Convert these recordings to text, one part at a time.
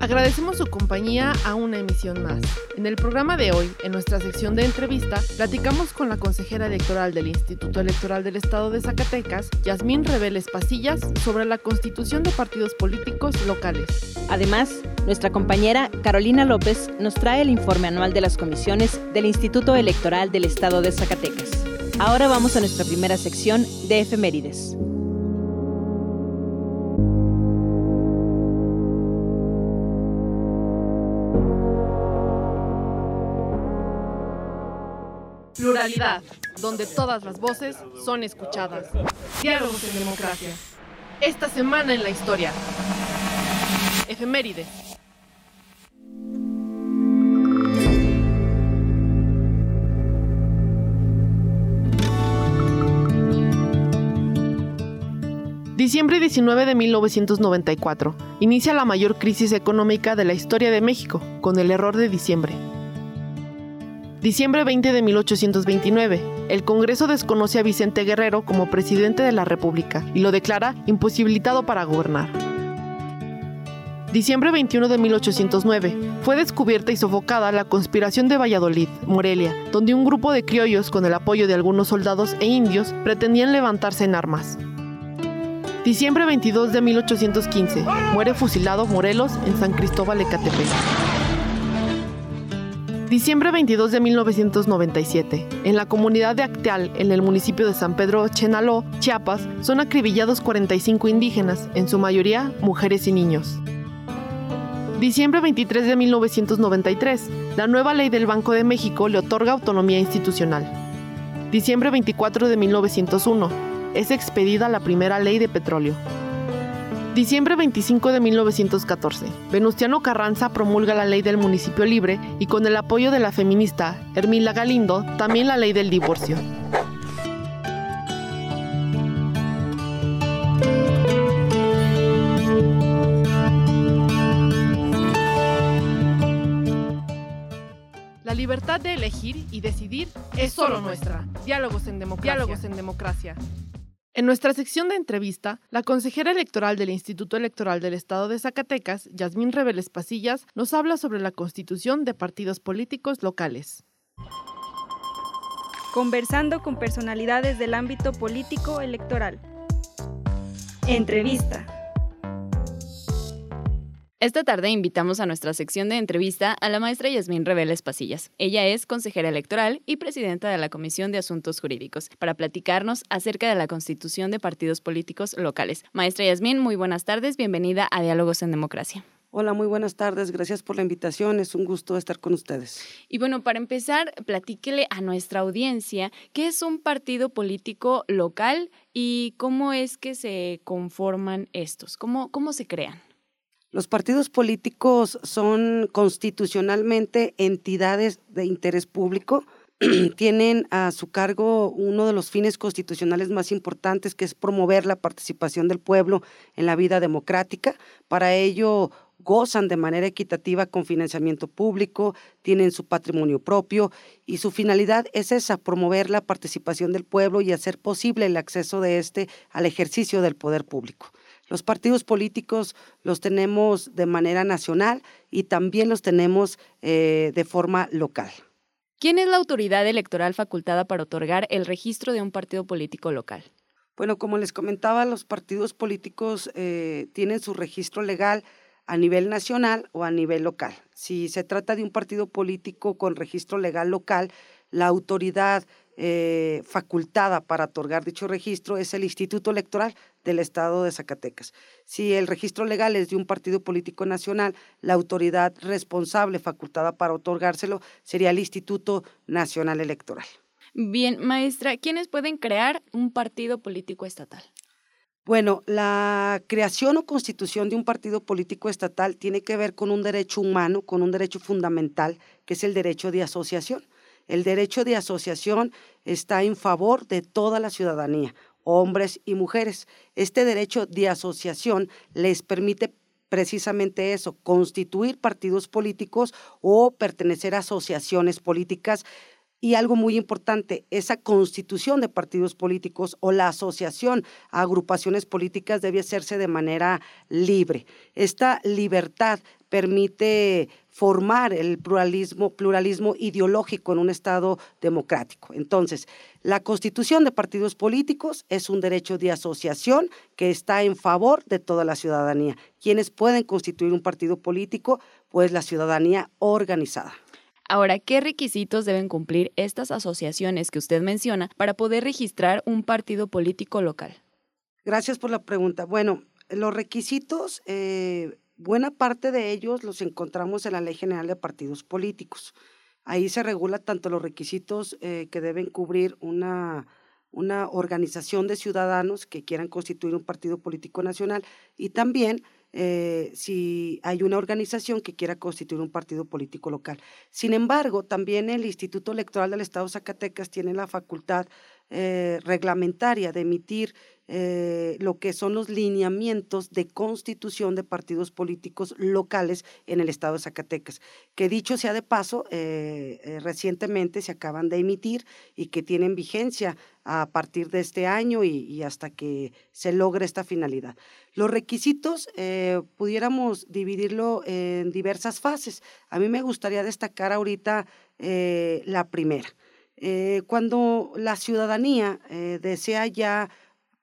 Agradecemos su compañía a una emisión más. En el programa de hoy, en nuestra sección de entrevista, platicamos con la consejera electoral del Instituto Electoral del Estado de Zacatecas, Yasmín Reveles Pasillas, sobre la constitución de partidos políticos locales. Además, nuestra compañera Carolina López nos trae el informe anual de las comisiones del Instituto Electoral del Estado de Zacatecas. Ahora vamos a nuestra primera sección de efemérides. Pluralidad, donde todas las voces son escuchadas. Diálogos en democracia. Esta semana en la historia. Efemérides. Diciembre 19 de 1994. Inicia la mayor crisis económica de la historia de México, con el error de diciembre. Diciembre 20 de 1829. El Congreso desconoce a Vicente Guerrero como presidente de la República y lo declara imposibilitado para gobernar. Diciembre 21 de 1809. Fue descubierta y sofocada la conspiración de Valladolid, Morelia, donde un grupo de criollos con el apoyo de algunos soldados e indios pretendían levantarse en armas. Diciembre 22 de 1815. Muere fusilado Morelos en San Cristóbal Ecatepec. Diciembre 22 de 1997. En la comunidad de Acteal, en el municipio de San Pedro Chenaló, Chiapas, son acribillados 45 indígenas, en su mayoría mujeres y niños. Diciembre 23 de 1993. La nueva ley del Banco de México le otorga autonomía institucional. Diciembre 24 de 1901. Es expedida la primera ley de petróleo. Diciembre 25 de 1914. Venustiano Carranza promulga la ley del municipio libre y con el apoyo de la feminista Hermila Galindo, también la ley del divorcio. La libertad de elegir y decidir es solo nuestra. Diálogos en democracia. Diálogos en democracia. En nuestra sección de entrevista, la consejera electoral del Instituto Electoral del Estado de Zacatecas, Yasmín Reveles Pasillas, nos habla sobre la constitución de partidos políticos locales. Conversando con personalidades del ámbito político electoral. Entrevista. Esta tarde invitamos a nuestra sección de entrevista a la maestra Yasmín Reveles Pasillas. Ella es consejera electoral y presidenta de la Comisión de Asuntos Jurídicos, para platicarnos acerca de la constitución de partidos políticos locales. Maestra Yasmín, muy buenas tardes, bienvenida a Diálogos en Democracia. Hola, muy buenas tardes. Gracias por la invitación. Es un gusto estar con ustedes. Y bueno, para empezar, platíquele a nuestra audiencia qué es un partido político local y cómo es que se conforman estos, cómo, cómo se crean. Los partidos políticos son constitucionalmente entidades de interés público. Tienen a su cargo uno de los fines constitucionales más importantes, que es promover la participación del pueblo en la vida democrática. Para ello, gozan de manera equitativa con financiamiento público, tienen su patrimonio propio y su finalidad es esa, promover la participación del pueblo y hacer posible el acceso de éste al ejercicio del poder público. Los partidos políticos los tenemos de manera nacional y también los tenemos eh, de forma local. ¿Quién es la autoridad electoral facultada para otorgar el registro de un partido político local? Bueno, como les comentaba, los partidos políticos eh, tienen su registro legal a nivel nacional o a nivel local. Si se trata de un partido político con registro legal local, la autoridad eh, facultada para otorgar dicho registro es el Instituto Electoral del Estado de Zacatecas. Si el registro legal es de un partido político nacional, la autoridad responsable facultada para otorgárselo sería el Instituto Nacional Electoral. Bien, maestra, ¿quiénes pueden crear un partido político estatal? Bueno, la creación o constitución de un partido político estatal tiene que ver con un derecho humano, con un derecho fundamental, que es el derecho de asociación. El derecho de asociación está en favor de toda la ciudadanía, hombres y mujeres. Este derecho de asociación les permite precisamente eso, constituir partidos políticos o pertenecer a asociaciones políticas y algo muy importante, esa constitución de partidos políticos o la asociación a agrupaciones políticas debe hacerse de manera libre. Esta libertad permite formar el pluralismo, pluralismo ideológico en un Estado democrático. Entonces, la constitución de partidos políticos es un derecho de asociación que está en favor de toda la ciudadanía. ¿Quiénes pueden constituir un partido político? Pues la ciudadanía organizada. Ahora, ¿qué requisitos deben cumplir estas asociaciones que usted menciona para poder registrar un partido político local? Gracias por la pregunta. Bueno, los requisitos eh, Buena parte de ellos los encontramos en la Ley General de Partidos Políticos. Ahí se regula tanto los requisitos eh, que deben cubrir una, una organización de ciudadanos que quieran constituir un partido político nacional y también eh, si hay una organización que quiera constituir un partido político local. Sin embargo, también el Instituto Electoral del Estado de Zacatecas tiene la facultad eh, reglamentaria de emitir eh, lo que son los lineamientos de constitución de partidos políticos locales en el estado de Zacatecas, que dicho sea de paso, eh, recientemente se acaban de emitir y que tienen vigencia a partir de este año y, hasta que se logre esta finalidad. Los requisitos pudiéramos dividirlo en diversas fases. A mí me gustaría destacar ahorita la primera. Eh, cuando la ciudadanía eh, desea ya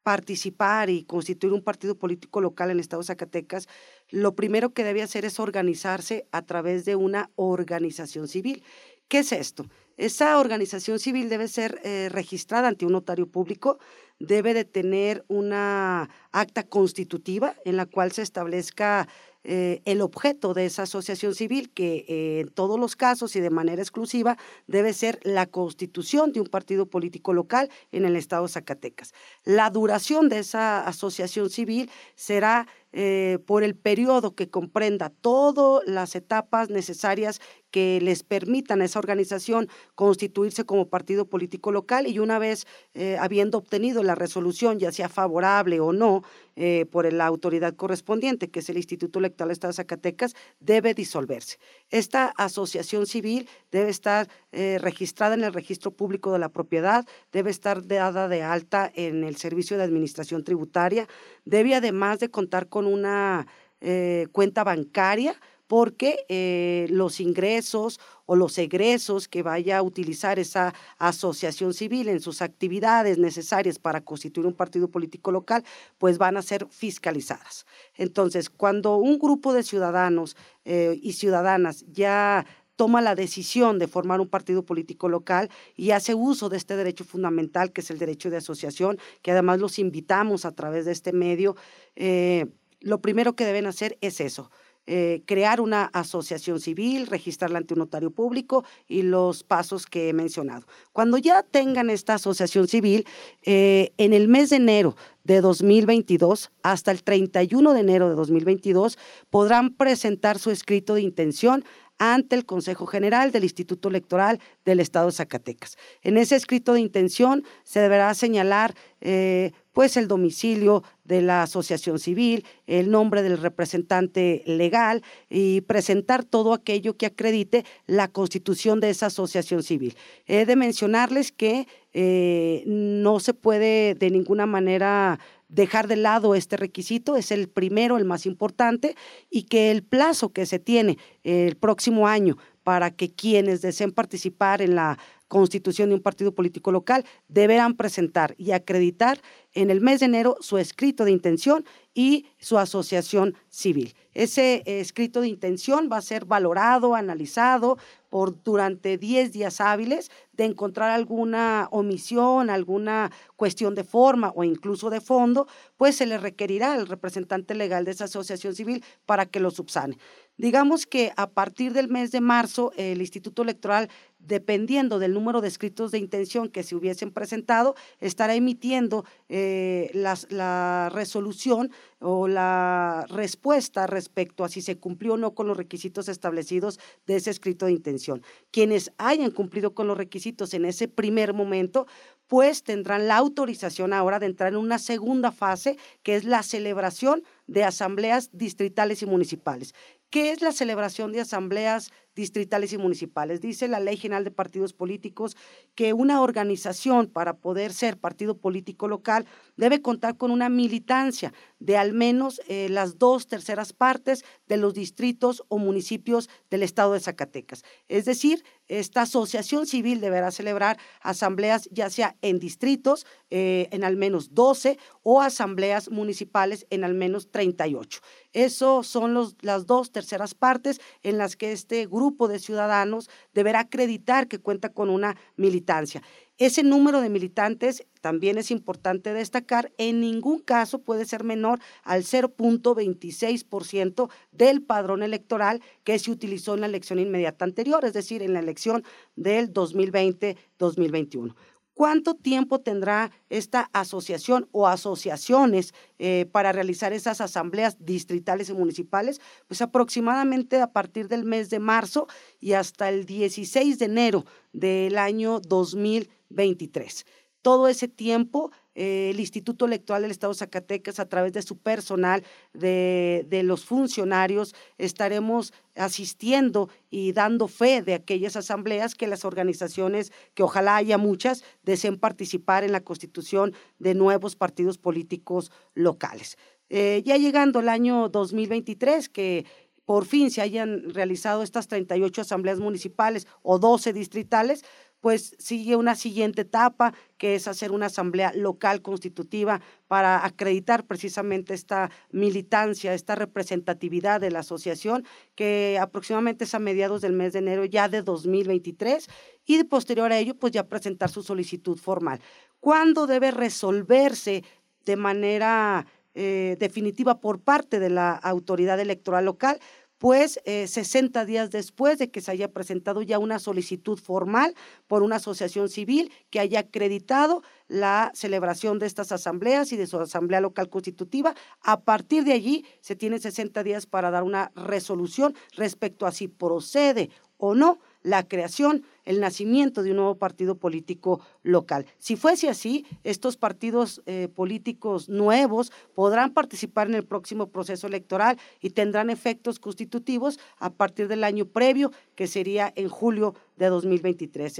participar y constituir un partido político local en el estado Zacatecas, lo primero que debe hacer es organizarse a través de una organización civil. ¿Qué es esto? Esa organización civil debe ser eh, registrada ante un notario público, debe de tener una acta constitutiva en la cual se establezca eh, el objeto de esa asociación civil, que eh, en todos los casos y de manera exclusiva debe ser la constitución de un partido político local en el estado de Zacatecas. La duración de esa asociación civil será eh, por el periodo que comprenda todas las etapas necesarias que les permitan a esa organización constituirse como partido político local y una vez eh, habiendo obtenido la resolución, ya sea favorable o no, eh, por la autoridad correspondiente, que es el Instituto Electoral Estado de Zacatecas, debe disolverse. Esta asociación civil debe estar registrada en el registro público de la propiedad, debe estar dada de alta en el Servicio de Administración Tributaria, debe además de contar con una eh, cuenta bancaria porque eh, los ingresos o los egresos que vaya a utilizar esa asociación civil en sus actividades necesarias para constituir un partido político local, pues van a ser fiscalizadas. Entonces, cuando un grupo de ciudadanos eh, y ciudadanas ya toma la decisión de formar un partido político local y hace uso de este derecho fundamental que es el derecho de asociación, que además los invitamos a través de este medio, eh, lo primero que deben hacer es eso. Eh, crear una asociación civil, registrarla ante un notario público y los pasos que he mencionado. Cuando ya tengan esta asociación civil, eh, en el mes de enero de 2022 hasta el 31 de enero de 2022 podrán presentar su escrito de intención ante el Consejo General del Instituto Electoral del Estado de Zacatecas. En ese escrito de intención se deberá señalar eh, pues el domicilio de la asociación civil, el nombre del representante legal y presentar todo aquello que acredite la constitución de esa asociación civil. He de mencionarles que eh, no se puede de ninguna manera dejar de lado este requisito, es el primero, el más importante, y que el plazo que se tiene el próximo año para que quienes deseen participar en la constitución de un partido político local deberán presentar y acreditar en el mes de enero su escrito de intención y su asociación civil. Ese eh, escrito de intención va a ser valorado, analizado por durante 10 días hábiles de encontrar alguna omisión, alguna cuestión de forma o incluso de fondo, pues se le requerirá al representante legal de esa asociación civil para que lo subsane. Digamos que a partir del mes de marzo, el Instituto Electoral, dependiendo del número de escritos de intención que se hubiesen presentado, estará emitiendo eh, la resolución o la respuesta respecto a si se cumplió o no con los requisitos establecidos de ese escrito de intención. Quienes hayan cumplido con los requisitos en ese primer momento, pues tendrán la autorización ahora de entrar en una segunda fase, que es la celebración de asambleas distritales y municipales. ¿Qué es la celebración de asambleas distritales y municipales? Dice la Ley General de Partidos Políticos que una organización para poder ser partido político local debe contar con una militancia de al menos eh, las dos terceras partes de los distritos o municipios del estado de Zacatecas. Es decir, esta asociación civil deberá celebrar asambleas ya sea en distritos eh, en al menos 12 o asambleas municipales en al menos 38. Eso son los, las dos terceras partes en las que este grupo de ciudadanos deberá acreditar que cuenta con una militancia. Ese número de militantes también es importante destacar, en ningún caso puede ser menor al 0.26% del padrón electoral que se utilizó en la elección inmediata anterior, es decir, en la elección del 2020-2021. ¿Cuánto tiempo tendrá esta asociación o asociaciones eh, para realizar esas asambleas distritales y municipales? Pues aproximadamente a partir del mes de marzo y hasta el 16 de enero del año 2023 todo ese tiempo eh, el Instituto Electoral del Estado de Zacatecas, a través de su personal, de, los funcionarios, estaremos asistiendo y dando fe de aquellas asambleas que las organizaciones, que ojalá haya muchas, deseen participar en la constitución de nuevos partidos políticos locales. Eh, ya llegando el año 2023, que por fin se hayan realizado estas 38 asambleas municipales o 12 distritales, pues sigue una siguiente etapa, que es hacer una asamblea local constitutiva para acreditar precisamente esta militancia, esta representatividad de la asociación, que aproximadamente es a mediados del mes de enero ya de 2023, y posterior a ello, pues ya presentar su solicitud formal. ¿Cuándo debe resolverse de manera eh, definitiva por parte de la autoridad electoral local? Pues 60 eh, días después de que se haya presentado ya una solicitud formal por una asociación civil que haya acreditado la celebración de estas asambleas y de su asamblea local constitutiva. A partir de allí se tiene 60 días para dar una resolución respecto a si procede o no la creación, el nacimiento de un nuevo partido político local. Si fuese así, estos partidos eh, políticos nuevos podrán participar en el próximo proceso electoral y tendrán efectos constitutivos a partir del año previo, que sería en julio de 2023.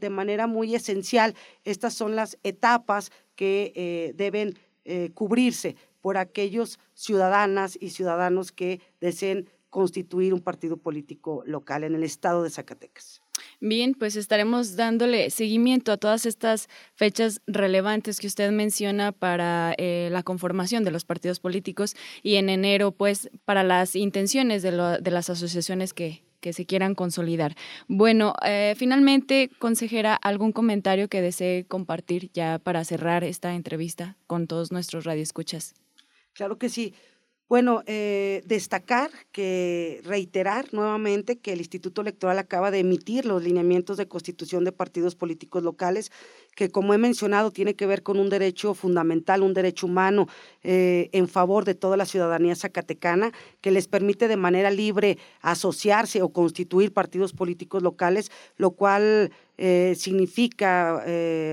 de manera muy esencial, estas son las etapas que eh, deben eh, cubrirse por aquellos ciudadanas y ciudadanos que deseen constituir un partido político local en el estado de Zacatecas. Bien, pues estaremos dándole seguimiento a todas estas fechas relevantes que usted menciona para eh, la conformación de los partidos políticos y en enero, pues, para las intenciones de, las asociaciones que, se quieran consolidar. Bueno, eh, finalmente, consejera, ¿algún comentario que desee compartir ya para cerrar esta entrevista con todos nuestros radioescuchas? Claro que sí. Bueno, eh, destacar que reiterar nuevamente que el Instituto Electoral acaba de emitir los lineamientos de constitución de partidos políticos locales, que como he mencionado tiene que ver con un derecho fundamental, un derecho humano eh, en favor de toda la ciudadanía zacatecana, que les permite de manera libre asociarse o constituir partidos políticos locales, lo cual eh, significa,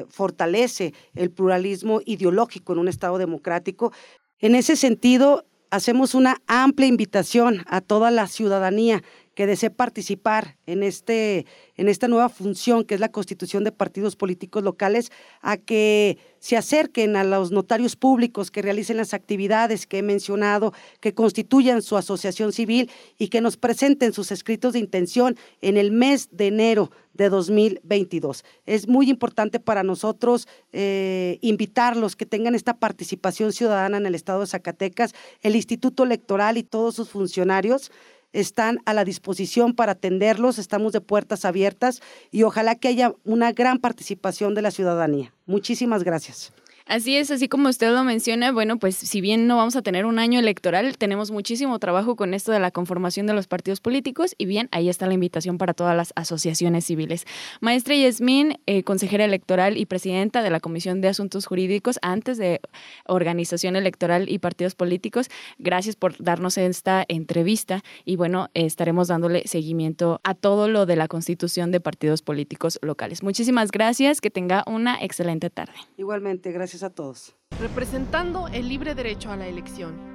fortalece el pluralismo ideológico en un Estado democrático. En ese sentido, hacemos una amplia invitación a toda la ciudadanía que desee participar en, este, en esta nueva función que es la constitución de partidos políticos locales, a que se acerquen a los notarios públicos que realicen las actividades que he mencionado, que constituyan su asociación civil y que nos presenten sus escritos de intención en el mes de enero de 2022. Es muy importante para nosotros eh, invitarlos que tengan esta participación ciudadana en el Estado de Zacatecas, el Instituto Electoral y todos sus funcionarios están a la disposición para atenderlos, estamos de puertas abiertas y ojalá que haya una gran participación de la ciudadanía. Muchísimas gracias. Así es, así como usted lo menciona, bueno, pues si bien no vamos a tener un año electoral, tenemos muchísimo trabajo con esto de la conformación de los partidos políticos y bien, ahí está la invitación para todas las asociaciones civiles. Maestra Yasmín, eh, consejera electoral y presidenta de la Comisión de Asuntos Jurídicos antes de Organización Electoral y Partidos Políticos, gracias por darnos esta entrevista y bueno, estaremos dándole seguimiento a todo lo de la constitución de partidos políticos locales. Muchísimas gracias, que tenga una excelente tarde. Igualmente, gracias a todos. Representando el libre derecho a la elección.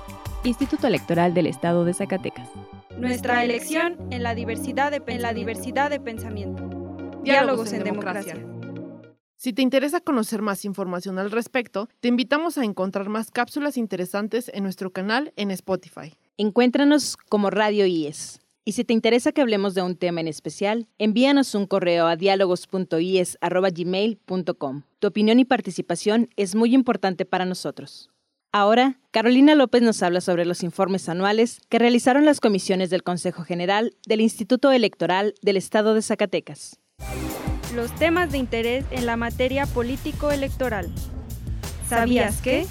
Instituto Electoral del Estado de Zacatecas. Nuestra elección en la diversidad de, en la diversidad de pensamiento. Diálogos, en, democracia. Si te interesa conocer más información al respecto, te invitamos a encontrar más cápsulas interesantes en nuestro canal en Spotify. Encuéntranos como Radio IES. Y si te interesa que hablemos de un tema en especial, envíanos un correo a diálogos.ies.gmail.com. Tu opinión y participación es muy importante para nosotros. Ahora, Carolina López nos habla sobre los informes anuales que realizaron las comisiones del Consejo General del Instituto Electoral del Estado de Zacatecas. Los temas de interés en la materia político-electoral. ¿Sabías que?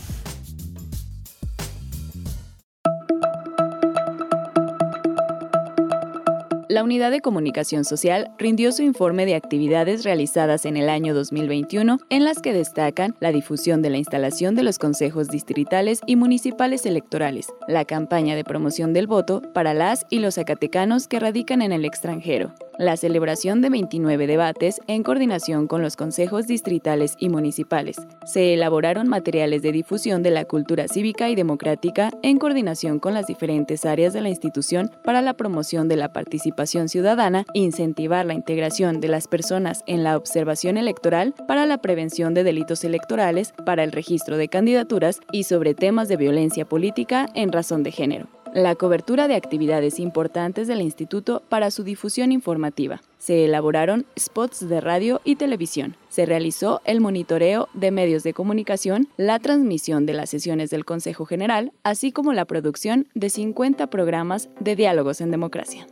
La Unidad de Comunicación Social rindió su informe de actividades realizadas en el año 2021, en las que destacan la difusión de la instalación de los consejos distritales y municipales electorales, la campaña de promoción del voto para las y los zacatecanos que radican en el extranjero, la celebración de 29 debates en coordinación con los consejos distritales y municipales. Se elaboraron materiales de difusión de la cultura cívica y democrática en coordinación con las diferentes áreas de la institución para la promoción de la participación ciudadana, incentivar la integración de las personas en la observación electoral para la prevención de delitos electorales, para el registro de candidaturas y sobre temas de violencia política en razón de género la cobertura de actividades importantes del instituto para su difusión informativa. Se elaboraron spots de radio y televisión. Se realizó el monitoreo de medios de comunicación, la transmisión de las sesiones del Consejo General, así como la producción de 50 programas de diálogos en democracia.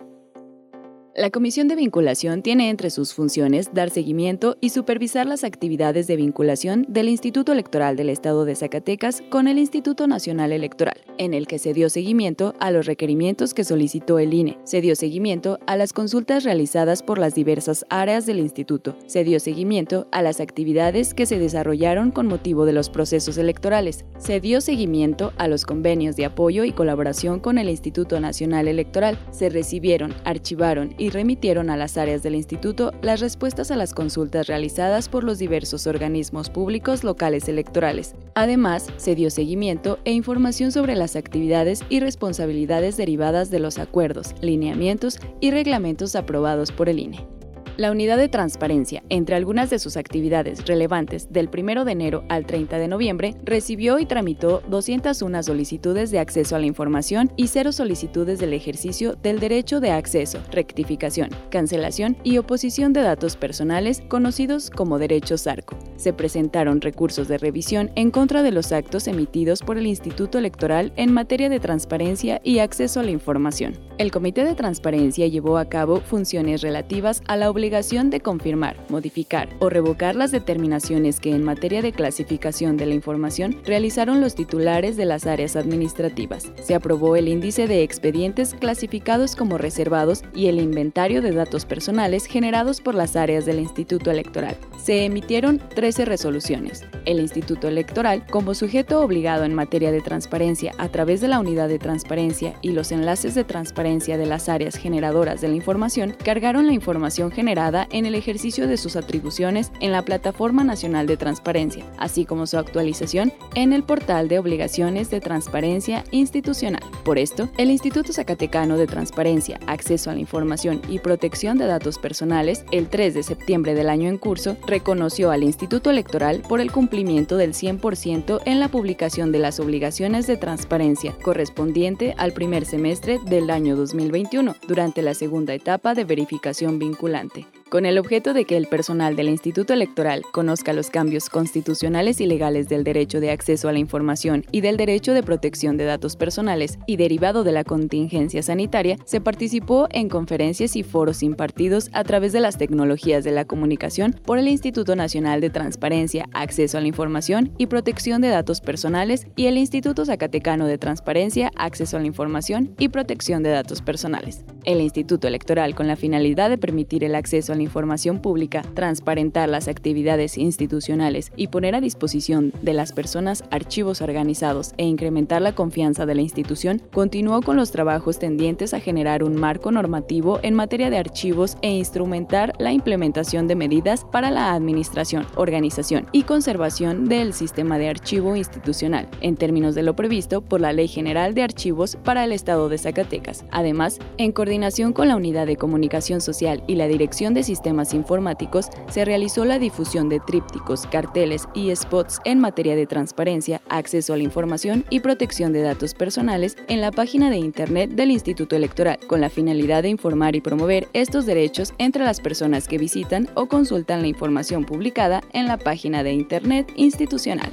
La Comisión de Vinculación tiene entre sus funciones dar seguimiento y supervisar las actividades de vinculación del Instituto Electoral del Estado de Zacatecas con el Instituto Nacional Electoral, en el que se dio seguimiento a los requerimientos que solicitó el INE, se dio seguimiento a las consultas realizadas por las diversas áreas del instituto, se dio seguimiento a las actividades que se desarrollaron con motivo de los procesos electorales, se dio seguimiento a los convenios de apoyo y colaboración con el Instituto Nacional Electoral, se recibieron, archivaron y remitieron a las áreas del instituto las respuestas a las consultas realizadas por los diversos organismos públicos locales electorales. Además, se dio seguimiento e información sobre las actividades y responsabilidades derivadas de los acuerdos, lineamientos y reglamentos aprobados por el INE. La unidad de transparencia, entre algunas de sus actividades relevantes del 1 de enero al 30 de noviembre, recibió y tramitó 201 solicitudes de acceso a la información y cero solicitudes del ejercicio del derecho de acceso, rectificación, cancelación y oposición de datos personales conocidos como derechos ARCO. Se presentaron recursos de revisión en contra de los actos emitidos por el Instituto Electoral en materia de transparencia y acceso a la información. El Comité de Transparencia llevó a cabo funciones relativas a la obligación de confirmar, modificar o revocar las determinaciones que en materia de clasificación de la información realizaron los titulares de las áreas administrativas. Se aprobó el índice de expedientes clasificados como reservados y el inventario de datos personales generados por las áreas del Instituto Electoral. Se emitieron 13 resoluciones. El Instituto Electoral, como sujeto obligado en materia de transparencia a través de la unidad de transparencia y los enlaces de transparencia de las áreas generadoras de la información, cargaron la información generada en el ejercicio de sus atribuciones en la Plataforma Nacional de Transparencia, así como su actualización en el portal de obligaciones de transparencia institucional. Por esto, el Instituto Zacatecano de Transparencia, Acceso a la Información y Protección de Datos Personales, el 3 de septiembre del año en curso, reconoció al Instituto Electoral por el cumplimiento del 100% en la publicación de las obligaciones de transparencia correspondiente al primer semestre del año 2021, durante la segunda etapa de verificación vinculante con el objeto de que el personal del Instituto Electoral conozca los cambios constitucionales y legales del derecho de acceso a la información y del derecho de protección de datos personales y derivado de la contingencia sanitaria, se participó en conferencias y foros impartidos a través de las tecnologías de la comunicación por el Instituto Nacional de Transparencia, Acceso a la Información y Protección de Datos Personales y el Instituto Zacatecano de Transparencia, Acceso a la Información y Protección de Datos Personales. El Instituto Electoral, con la finalidad de permitir el acceso a información pública, transparentar las actividades institucionales y poner a disposición de las personas archivos organizados e incrementar la confianza de la institución, continuó con los trabajos tendientes a generar un marco normativo en materia de archivos e instrumentar la implementación de medidas para la administración, organización y conservación del sistema de archivo institucional, en términos de lo previsto por la Ley General de Archivos para el Estado de Zacatecas. Además, en coordinación con la Unidad de Comunicación Social y la Dirección de Sistemas Informáticos, se realizó la difusión de trípticos, carteles y spots en materia de transparencia, acceso a la información y protección de datos personales en la página de Internet del Instituto Electoral, con la finalidad de informar y promover estos derechos entre las personas que visitan o consultan la información publicada en la página de Internet institucional.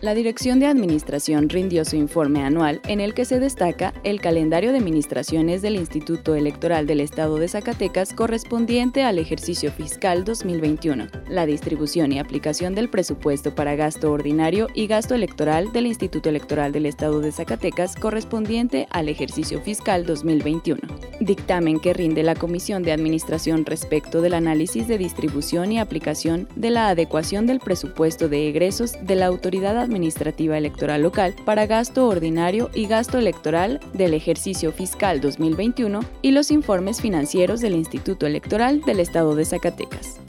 La Dirección de Administración rindió su informe anual en el que se destaca el calendario de administraciones del Instituto Electoral del Estado de Zacatecas correspondiente al ejercicio fiscal 2021, la distribución y aplicación del presupuesto para gasto ordinario y gasto electoral del Instituto Electoral del Estado de Zacatecas correspondiente al ejercicio fiscal 2021. Dictamen que rinde la Comisión de Administración respecto del análisis de distribución y aplicación de la adecuación del presupuesto de egresos de la Autoridad Administrativa Electoral Local para gasto ordinario y gasto electoral del ejercicio fiscal 2021 y los informes financieros del Instituto Electoral del Estado de Zacatecas.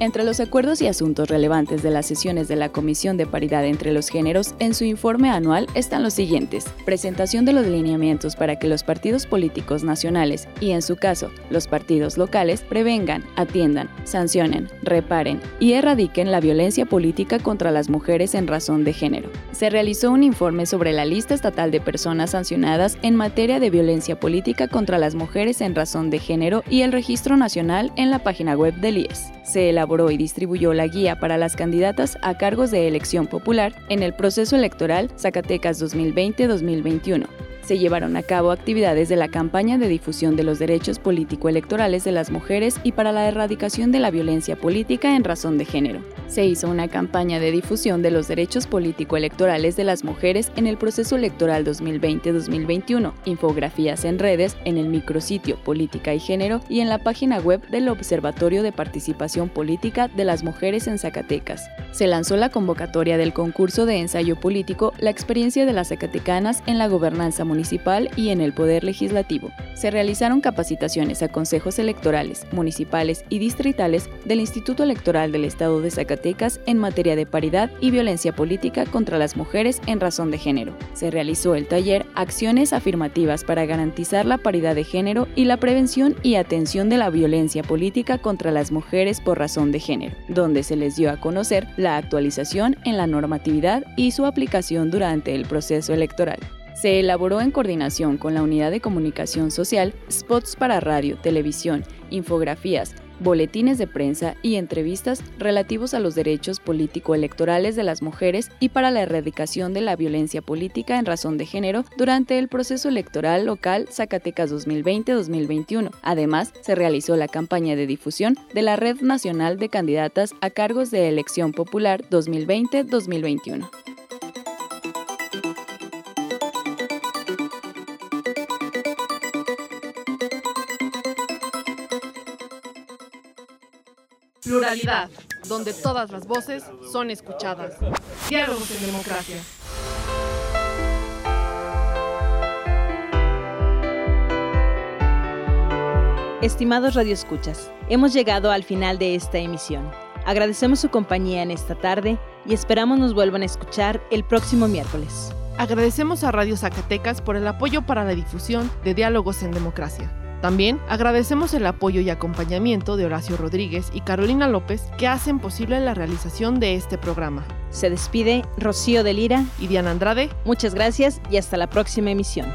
Entre los acuerdos y asuntos relevantes de las sesiones de la Comisión de Paridad entre los Géneros en su informe anual están los siguientes. Presentación de los lineamientos para que los partidos políticos nacionales y, en su caso, los partidos locales prevengan, atiendan, sancionen, reparen y erradiquen la violencia política contra las mujeres en razón de género. Se realizó un informe sobre la lista estatal de personas sancionadas en materia de violencia política contra las mujeres en razón de género y el registro nacional en la página web del IES. Se elaboró y distribuyó la guía para las candidatas a cargos de elección popular en el proceso electoral Zacatecas 2020-2021 se llevaron a cabo actividades de la campaña de difusión de los derechos político-electorales de las mujeres y para la erradicación de la violencia política en razón de género. Se hizo una campaña de difusión de los derechos político-electorales de las mujeres en el proceso electoral 2020-2021, infografías en redes, en el micrositio Política y Género y en la página web del Observatorio de Participación Política de las Mujeres en Zacatecas. Se lanzó la convocatoria del concurso de ensayo político La experiencia de las zacatecanas en la gobernanza municipal y en el Poder Legislativo. Se realizaron capacitaciones a consejos electorales, municipales y distritales del Instituto Electoral del Estado de Zacatecas en materia de paridad y violencia política contra las mujeres en razón de género. Se realizó el taller Acciones afirmativas para garantizar la paridad de género y la prevención y atención de la violencia política contra las mujeres por razón de género, donde se les dio a conocer la actualización en la normatividad y su aplicación durante el proceso electoral. Se elaboró en coordinación con la Unidad de Comunicación Social spots para radio, televisión, infografías, boletines de prensa y entrevistas relativos a los derechos político-electorales de las mujeres y para la erradicación de la violencia política en razón de género durante el proceso electoral local Zacatecas 2020-2021. Además, se realizó la campaña de difusión de la Red Nacional de Candidatas a Cargos de Elección Popular 2020-2021. Pluralidad, donde todas las voces son escuchadas. Diálogos en democracia. Estimados radioescuchas, hemos llegado al final de esta emisión. Agradecemos su compañía en esta tarde y esperamos nos vuelvan a escuchar el próximo miércoles. Agradecemos a Radio Zacatecas por el apoyo para la difusión de Diálogos en Democracia. También agradecemos el apoyo y acompañamiento de Horacio Rodríguez y Carolina López que hacen posible la realización de este programa. Se despide Rocío de Lira y Diana Andrade. Muchas gracias y hasta la próxima emisión.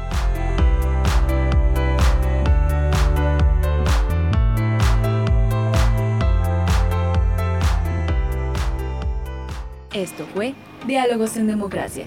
Esto fue Diálogos en Democracia.